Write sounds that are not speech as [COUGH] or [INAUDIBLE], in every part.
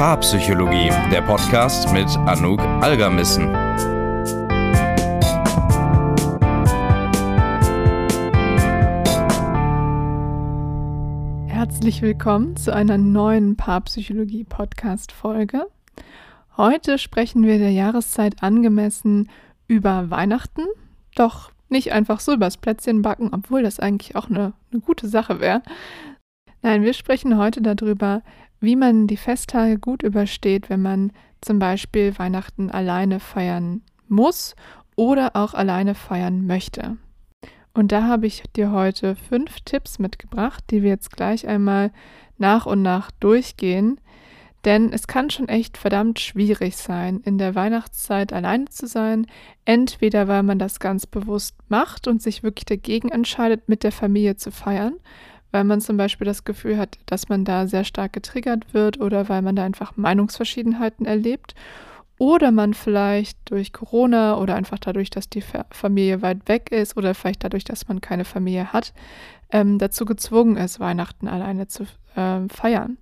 Paarpsychologie, der Podcast mit Anouk Algermissen. Herzlich willkommen zu einer neuen Paarpsychologie-Podcast-Folge. Heute sprechen wir der Jahreszeit angemessen über Weihnachten, doch nicht einfach so übers Plätzchen backen, obwohl das eigentlich auch eine, eine gute Sache wäre. Nein, wir sprechen heute darüber, wie man die Festtage gut übersteht, wenn man zum Beispiel Weihnachten alleine feiern muss oder auch alleine feiern möchte. Und da habe ich dir heute fünf Tipps mitgebracht, die wir jetzt gleich einmal nach und nach durchgehen. Denn es kann schon echt verdammt schwierig sein, in der Weihnachtszeit alleine zu sein. Entweder weil man das ganz bewusst macht und sich wirklich dagegen entscheidet, mit der Familie zu feiern, weil man zum Beispiel das Gefühl hat, dass man da sehr stark getriggert wird oder weil man da einfach Meinungsverschiedenheiten erlebt. Oder man vielleicht durch Corona oder einfach dadurch, dass die Familie weit weg ist oder vielleicht dadurch, dass man keine Familie hat, ähm, dazu gezwungen ist, Weihnachten alleine zu äh, feiern.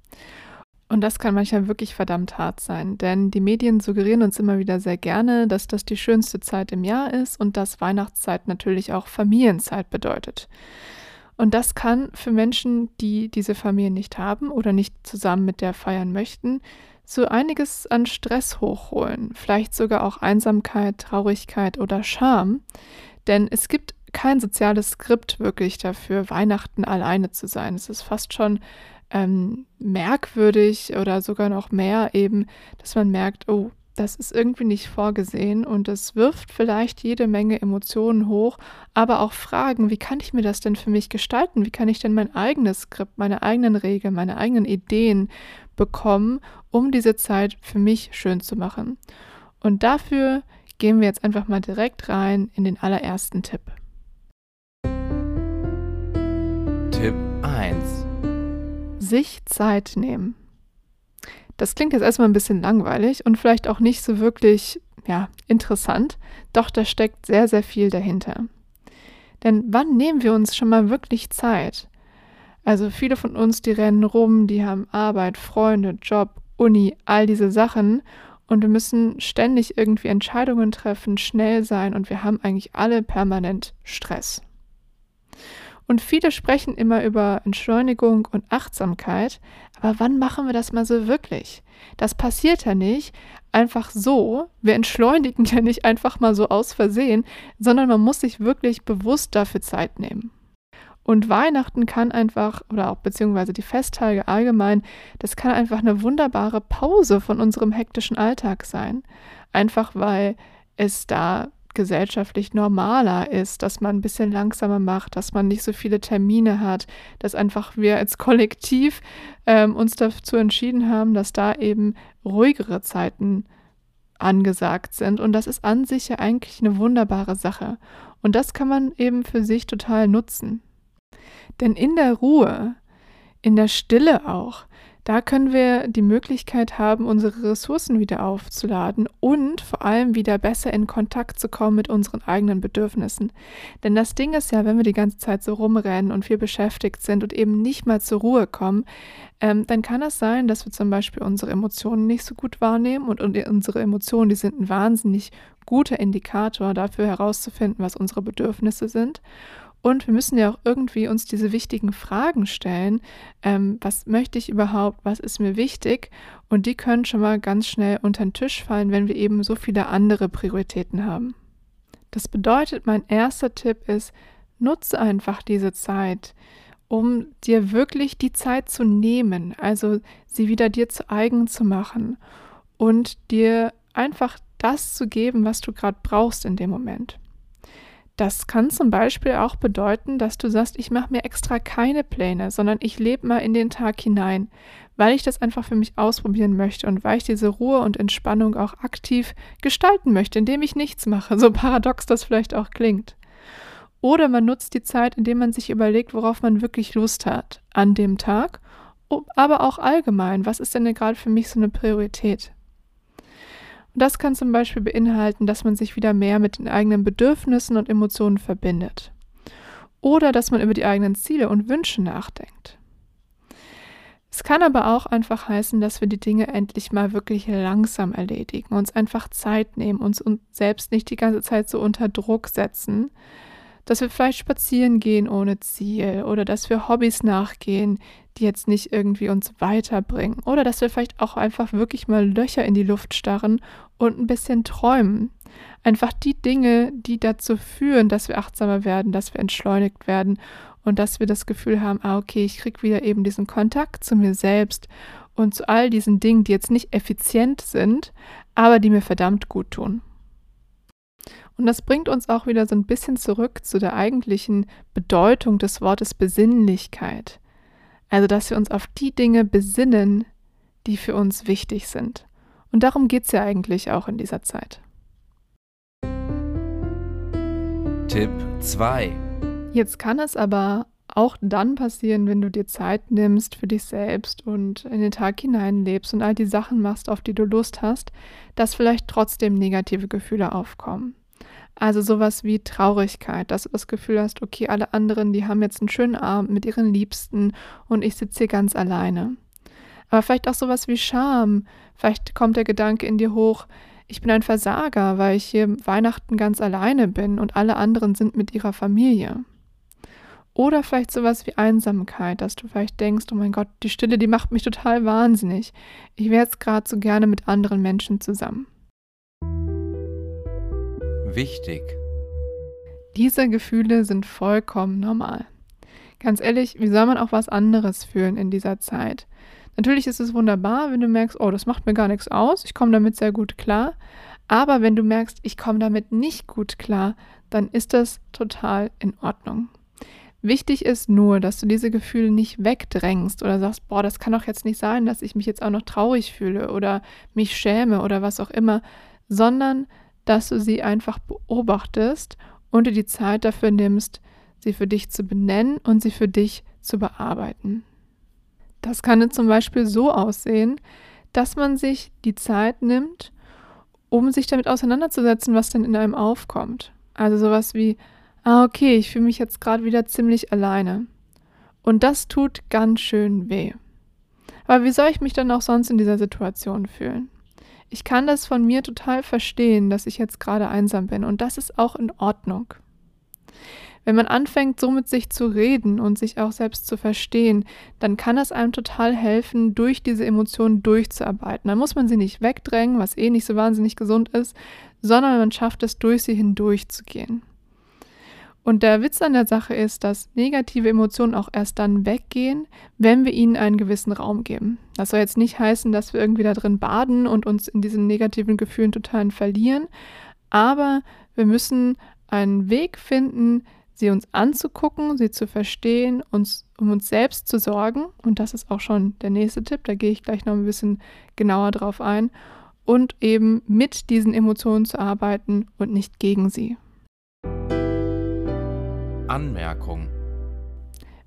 Und das kann manchmal wirklich verdammt hart sein, denn die Medien suggerieren uns immer wieder sehr gerne, dass das die schönste Zeit im Jahr ist und dass Weihnachtszeit natürlich auch Familienzeit bedeutet. Und das kann für Menschen, die diese Familie nicht haben oder nicht zusammen mit der feiern möchten, so einiges an Stress hochholen, vielleicht sogar auch Einsamkeit, Traurigkeit oder Scham. Denn es gibt kein soziales Skript wirklich dafür, Weihnachten alleine zu sein. Es ist fast schon ähm, merkwürdig oder sogar noch mehr eben, dass man merkt, oh, das ist irgendwie nicht vorgesehen und es wirft vielleicht jede Menge Emotionen hoch, aber auch Fragen, wie kann ich mir das denn für mich gestalten? Wie kann ich denn mein eigenes Skript, meine eigenen Regeln, meine eigenen Ideen bekommen, um diese Zeit für mich schön zu machen? Und dafür gehen wir jetzt einfach mal direkt rein in den allerersten Tipp. Tipp 1. Sich Zeit nehmen. Das klingt jetzt erstmal ein bisschen langweilig und vielleicht auch nicht so wirklich ja, interessant, doch da steckt sehr, sehr viel dahinter. Denn wann nehmen wir uns schon mal wirklich Zeit? Also viele von uns, die rennen rum, die haben Arbeit, Freunde, Job, Uni, all diese Sachen und wir müssen ständig irgendwie Entscheidungen treffen, schnell sein und wir haben eigentlich alle permanent Stress. Und viele sprechen immer über Entschleunigung und Achtsamkeit, aber wann machen wir das mal so wirklich? Das passiert ja nicht einfach so. Wir entschleunigen ja nicht einfach mal so aus Versehen, sondern man muss sich wirklich bewusst dafür Zeit nehmen. Und Weihnachten kann einfach, oder auch beziehungsweise die Festtage allgemein, das kann einfach eine wunderbare Pause von unserem hektischen Alltag sein. Einfach weil es da gesellschaftlich normaler ist, dass man ein bisschen langsamer macht, dass man nicht so viele Termine hat, dass einfach wir als Kollektiv ähm, uns dazu entschieden haben, dass da eben ruhigere Zeiten angesagt sind. Und das ist an sich ja eigentlich eine wunderbare Sache. Und das kann man eben für sich total nutzen. Denn in der Ruhe, in der Stille auch, da können wir die Möglichkeit haben, unsere Ressourcen wieder aufzuladen und vor allem wieder besser in Kontakt zu kommen mit unseren eigenen Bedürfnissen. Denn das Ding ist ja, wenn wir die ganze Zeit so rumrennen und wir beschäftigt sind und eben nicht mal zur Ruhe kommen, ähm, dann kann es sein, dass wir zum Beispiel unsere Emotionen nicht so gut wahrnehmen und, und unsere Emotionen, die sind ein wahnsinnig guter Indikator dafür herauszufinden, was unsere Bedürfnisse sind. Und wir müssen ja auch irgendwie uns diese wichtigen Fragen stellen. Ähm, was möchte ich überhaupt? Was ist mir wichtig? Und die können schon mal ganz schnell unter den Tisch fallen, wenn wir eben so viele andere Prioritäten haben. Das bedeutet, mein erster Tipp ist, nutze einfach diese Zeit, um dir wirklich die Zeit zu nehmen, also sie wieder dir zu eigen zu machen und dir einfach das zu geben, was du gerade brauchst in dem Moment. Das kann zum Beispiel auch bedeuten, dass du sagst, ich mache mir extra keine Pläne, sondern ich lebe mal in den Tag hinein, weil ich das einfach für mich ausprobieren möchte und weil ich diese Ruhe und Entspannung auch aktiv gestalten möchte, indem ich nichts mache, so [LAUGHS] paradox das vielleicht auch klingt. Oder man nutzt die Zeit, indem man sich überlegt, worauf man wirklich Lust hat an dem Tag, aber auch allgemein, was ist denn gerade für mich so eine Priorität? Und das kann zum Beispiel beinhalten, dass man sich wieder mehr mit den eigenen Bedürfnissen und Emotionen verbindet. Oder dass man über die eigenen Ziele und Wünsche nachdenkt. Es kann aber auch einfach heißen, dass wir die Dinge endlich mal wirklich langsam erledigen, uns einfach Zeit nehmen, uns, uns selbst nicht die ganze Zeit so unter Druck setzen, dass wir vielleicht spazieren gehen ohne Ziel oder dass wir Hobbys nachgehen, die jetzt nicht irgendwie uns weiterbringen oder dass wir vielleicht auch einfach wirklich mal Löcher in die Luft starren und ein bisschen träumen. Einfach die Dinge, die dazu führen, dass wir achtsamer werden, dass wir entschleunigt werden und dass wir das Gefühl haben, ah okay, ich kriege wieder eben diesen Kontakt zu mir selbst und zu all diesen Dingen, die jetzt nicht effizient sind, aber die mir verdammt gut tun. Und das bringt uns auch wieder so ein bisschen zurück zu der eigentlichen Bedeutung des Wortes Besinnlichkeit. Also, dass wir uns auf die Dinge besinnen, die für uns wichtig sind. Und darum geht es ja eigentlich auch in dieser Zeit. Tipp 2. Jetzt kann es aber auch dann passieren, wenn du dir Zeit nimmst für dich selbst und in den Tag hineinlebst und all die Sachen machst, auf die du Lust hast, dass vielleicht trotzdem negative Gefühle aufkommen. Also sowas wie Traurigkeit, dass du das Gefühl hast, okay, alle anderen, die haben jetzt einen schönen Abend mit ihren Liebsten und ich sitze hier ganz alleine. Aber vielleicht auch sowas wie Scham. Vielleicht kommt der Gedanke in dir hoch, ich bin ein Versager, weil ich hier Weihnachten ganz alleine bin und alle anderen sind mit ihrer Familie. Oder vielleicht sowas wie Einsamkeit, dass du vielleicht denkst, oh mein Gott, die Stille, die macht mich total wahnsinnig. Ich wäre jetzt gerade so gerne mit anderen Menschen zusammen wichtig. Diese Gefühle sind vollkommen normal. Ganz ehrlich, wie soll man auch was anderes fühlen in dieser Zeit? Natürlich ist es wunderbar, wenn du merkst, oh, das macht mir gar nichts aus, ich komme damit sehr gut klar. Aber wenn du merkst, ich komme damit nicht gut klar, dann ist das total in Ordnung. Wichtig ist nur, dass du diese Gefühle nicht wegdrängst oder sagst, boah, das kann doch jetzt nicht sein, dass ich mich jetzt auch noch traurig fühle oder mich schäme oder was auch immer, sondern dass du sie einfach beobachtest und dir die Zeit dafür nimmst, sie für dich zu benennen und sie für dich zu bearbeiten. Das kann zum Beispiel so aussehen, dass man sich die Zeit nimmt, um sich damit auseinanderzusetzen, was denn in einem aufkommt. Also sowas wie, ah okay, ich fühle mich jetzt gerade wieder ziemlich alleine. Und das tut ganz schön weh. Aber wie soll ich mich dann auch sonst in dieser Situation fühlen? Ich kann das von mir total verstehen, dass ich jetzt gerade einsam bin und das ist auch in Ordnung. Wenn man anfängt, so mit sich zu reden und sich auch selbst zu verstehen, dann kann es einem total helfen, durch diese Emotionen durchzuarbeiten. Dann muss man sie nicht wegdrängen, was eh nicht so wahnsinnig gesund ist, sondern man schafft es, durch sie hindurchzugehen. Und der Witz an der Sache ist, dass negative Emotionen auch erst dann weggehen, wenn wir ihnen einen gewissen Raum geben. Das soll jetzt nicht heißen, dass wir irgendwie da drin baden und uns in diesen negativen Gefühlen total verlieren, aber wir müssen einen Weg finden, sie uns anzugucken, sie zu verstehen, uns um uns selbst zu sorgen. Und das ist auch schon der nächste Tipp, da gehe ich gleich noch ein bisschen genauer drauf ein. Und eben mit diesen Emotionen zu arbeiten und nicht gegen sie. Anmerkung.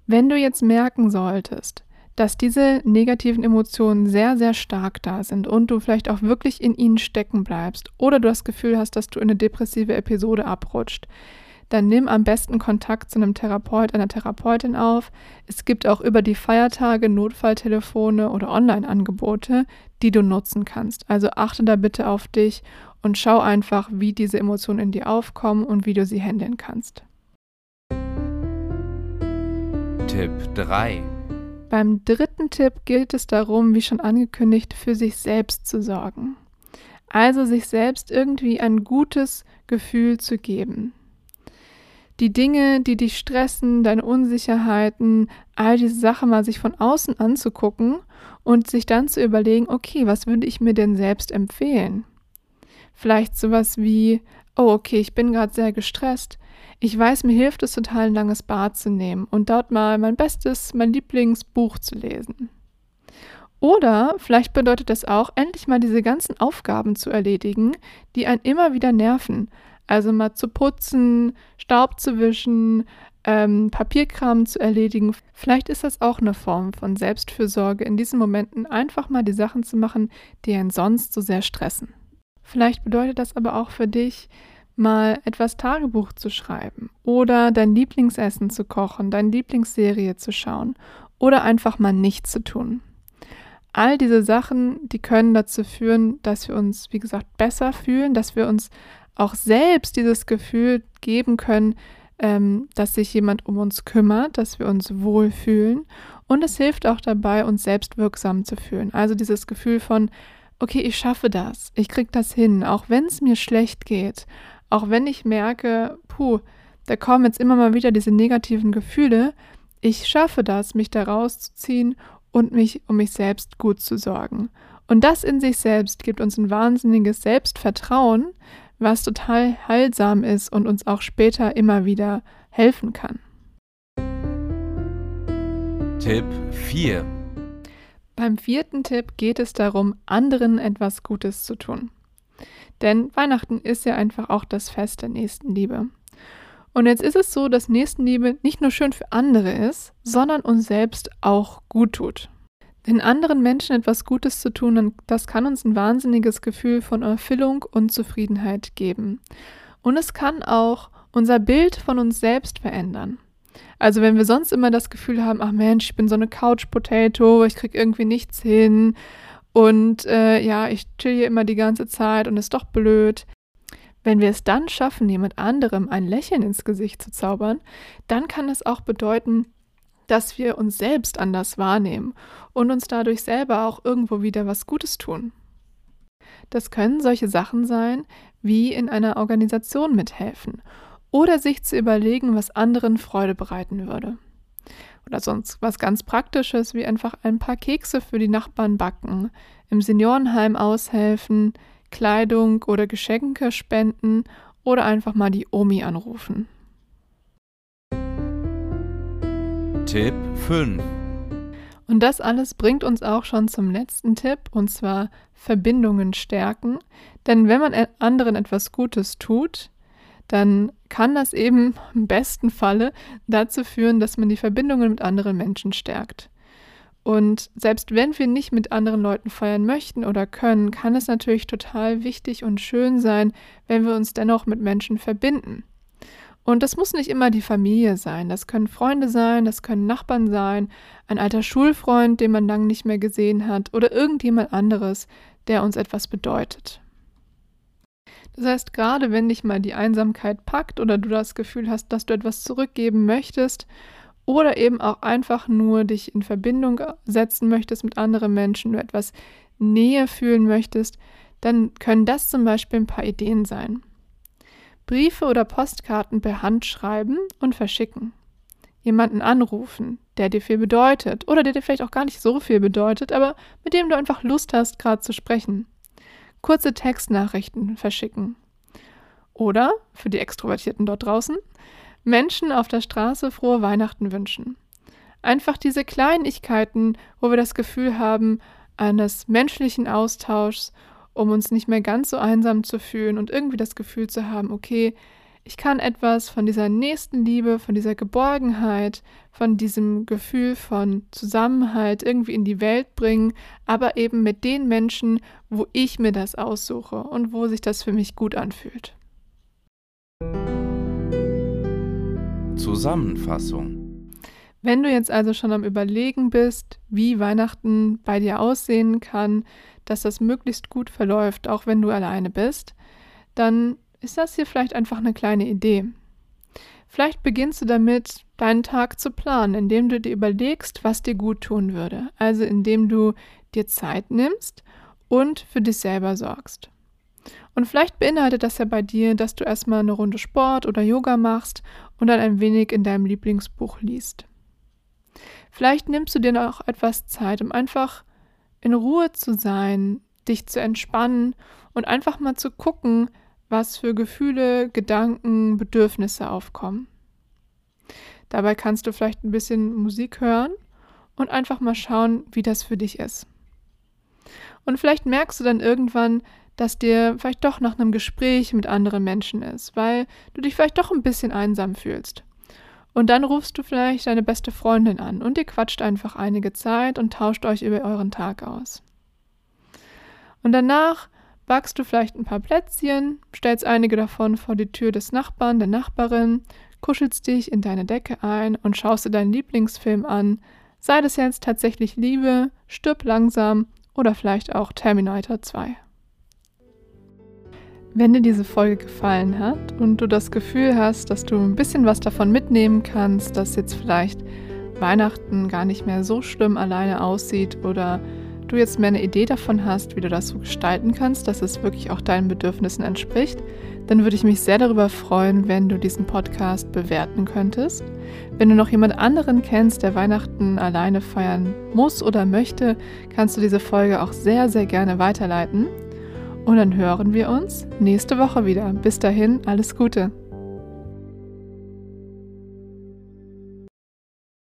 Wenn du jetzt merken solltest, dass diese negativen Emotionen sehr, sehr stark da sind und du vielleicht auch wirklich in ihnen stecken bleibst oder du das Gefühl hast, dass du in eine depressive Episode abrutscht, dann nimm am besten Kontakt zu einem Therapeut, einer Therapeutin auf. Es gibt auch über die Feiertage Notfalltelefone oder Online-Angebote, die du nutzen kannst. Also achte da bitte auf dich und schau einfach, wie diese Emotionen in dir aufkommen und wie du sie handeln kannst. Tipp 3. Beim dritten Tipp gilt es darum, wie schon angekündigt, für sich selbst zu sorgen. Also sich selbst irgendwie ein gutes Gefühl zu geben. Die Dinge, die dich stressen, deine Unsicherheiten, all diese Sachen mal sich von außen anzugucken und sich dann zu überlegen, okay, was würde ich mir denn selbst empfehlen? Vielleicht sowas wie, oh, okay, ich bin gerade sehr gestresst. Ich weiß, mir hilft es total, ein langes Bad zu nehmen und dort mal mein bestes, mein Lieblingsbuch zu lesen. Oder vielleicht bedeutet das auch, endlich mal diese ganzen Aufgaben zu erledigen, die einen immer wieder nerven. Also mal zu putzen, Staub zu wischen, ähm, Papierkram zu erledigen. Vielleicht ist das auch eine Form von Selbstfürsorge, in diesen Momenten einfach mal die Sachen zu machen, die einen sonst so sehr stressen. Vielleicht bedeutet das aber auch für dich, mal etwas Tagebuch zu schreiben oder dein Lieblingsessen zu kochen, deine Lieblingsserie zu schauen oder einfach mal nichts zu tun. All diese Sachen, die können dazu führen, dass wir uns, wie gesagt, besser fühlen, dass wir uns auch selbst dieses Gefühl geben können, ähm, dass sich jemand um uns kümmert, dass wir uns wohlfühlen. Und es hilft auch dabei, uns selbst wirksam zu fühlen. Also dieses Gefühl von, okay, ich schaffe das, ich kriege das hin, auch wenn es mir schlecht geht, auch wenn ich merke, puh, da kommen jetzt immer mal wieder diese negativen Gefühle, ich schaffe das, mich da rauszuziehen und mich um mich selbst gut zu sorgen. Und das in sich selbst gibt uns ein wahnsinniges Selbstvertrauen, was total heilsam ist und uns auch später immer wieder helfen kann. Tipp 4 Beim vierten Tipp geht es darum, anderen etwas Gutes zu tun. Denn Weihnachten ist ja einfach auch das Fest der Nächstenliebe. Und jetzt ist es so, dass Nächstenliebe nicht nur schön für andere ist, sondern uns selbst auch gut tut. Den anderen Menschen etwas Gutes zu tun, das kann uns ein wahnsinniges Gefühl von Erfüllung und Zufriedenheit geben. Und es kann auch unser Bild von uns selbst verändern. Also wenn wir sonst immer das Gefühl haben, ach Mensch, ich bin so eine Couch Potato, ich krieg irgendwie nichts hin und äh, ja, ich chill hier immer die ganze Zeit und ist doch blöd, wenn wir es dann schaffen, jemand anderem ein Lächeln ins Gesicht zu zaubern, dann kann es auch bedeuten, dass wir uns selbst anders wahrnehmen und uns dadurch selber auch irgendwo wieder was Gutes tun. Das können solche Sachen sein, wie in einer Organisation mithelfen oder sich zu überlegen, was anderen Freude bereiten würde. Oder sonst was ganz Praktisches, wie einfach ein paar Kekse für die Nachbarn backen, im Seniorenheim aushelfen, Kleidung oder Geschenke spenden oder einfach mal die Omi anrufen. Tipp 5 Und das alles bringt uns auch schon zum letzten Tipp, und zwar Verbindungen stärken. Denn wenn man anderen etwas Gutes tut, dann kann das eben im besten Falle dazu führen, dass man die Verbindungen mit anderen Menschen stärkt. Und selbst wenn wir nicht mit anderen Leuten feiern möchten oder können, kann es natürlich total wichtig und schön sein, wenn wir uns dennoch mit Menschen verbinden. Und das muss nicht immer die Familie sein. Das können Freunde sein, das können Nachbarn sein, ein alter Schulfreund, den man lange nicht mehr gesehen hat, oder irgendjemand anderes, der uns etwas bedeutet. Das heißt, gerade wenn dich mal die Einsamkeit packt oder du das Gefühl hast, dass du etwas zurückgeben möchtest oder eben auch einfach nur dich in Verbindung setzen möchtest mit anderen Menschen, du etwas Nähe fühlen möchtest, dann können das zum Beispiel ein paar Ideen sein. Briefe oder Postkarten per Hand schreiben und verschicken. Jemanden anrufen, der dir viel bedeutet oder der dir vielleicht auch gar nicht so viel bedeutet, aber mit dem du einfach Lust hast, gerade zu sprechen. Kurze Textnachrichten verschicken. Oder, für die Extrovertierten dort draußen, Menschen auf der Straße frohe Weihnachten wünschen. Einfach diese Kleinigkeiten, wo wir das Gefühl haben eines menschlichen Austauschs, um uns nicht mehr ganz so einsam zu fühlen und irgendwie das Gefühl zu haben, okay, ich kann etwas von dieser nächsten Liebe, von dieser Geborgenheit, von diesem Gefühl von Zusammenhalt irgendwie in die Welt bringen, aber eben mit den Menschen, wo ich mir das aussuche und wo sich das für mich gut anfühlt. Zusammenfassung. Wenn du jetzt also schon am Überlegen bist, wie Weihnachten bei dir aussehen kann, dass das möglichst gut verläuft, auch wenn du alleine bist, dann ist das hier vielleicht einfach eine kleine Idee. Vielleicht beginnst du damit, deinen Tag zu planen, indem du dir überlegst, was dir gut tun würde. Also indem du dir Zeit nimmst und für dich selber sorgst. Und vielleicht beinhaltet das ja bei dir, dass du erstmal eine Runde Sport oder Yoga machst und dann ein wenig in deinem Lieblingsbuch liest. Vielleicht nimmst du dir noch etwas Zeit, um einfach in Ruhe zu sein, dich zu entspannen und einfach mal zu gucken, was für Gefühle, Gedanken, Bedürfnisse aufkommen. Dabei kannst du vielleicht ein bisschen Musik hören und einfach mal schauen, wie das für dich ist. Und vielleicht merkst du dann irgendwann, dass dir vielleicht doch nach einem Gespräch mit anderen Menschen ist, weil du dich vielleicht doch ein bisschen einsam fühlst. Und dann rufst du vielleicht deine beste Freundin an und ihr quatscht einfach einige Zeit und tauscht euch über euren Tag aus. Und danach backst du vielleicht ein paar Plätzchen, stellst einige davon vor die Tür des Nachbarn, der Nachbarin, kuschelst dich in deine Decke ein und schaust dir deinen Lieblingsfilm an, sei das jetzt tatsächlich Liebe, Stirb langsam oder vielleicht auch Terminator 2. Wenn dir diese Folge gefallen hat und du das Gefühl hast, dass du ein bisschen was davon mitnehmen kannst, dass jetzt vielleicht Weihnachten gar nicht mehr so schlimm alleine aussieht oder du jetzt mehr eine Idee davon hast, wie du das so gestalten kannst, dass es wirklich auch deinen Bedürfnissen entspricht, dann würde ich mich sehr darüber freuen, wenn du diesen Podcast bewerten könntest. Wenn du noch jemand anderen kennst, der Weihnachten alleine feiern muss oder möchte, kannst du diese Folge auch sehr, sehr gerne weiterleiten. Und dann hören wir uns nächste Woche wieder. Bis dahin, alles Gute.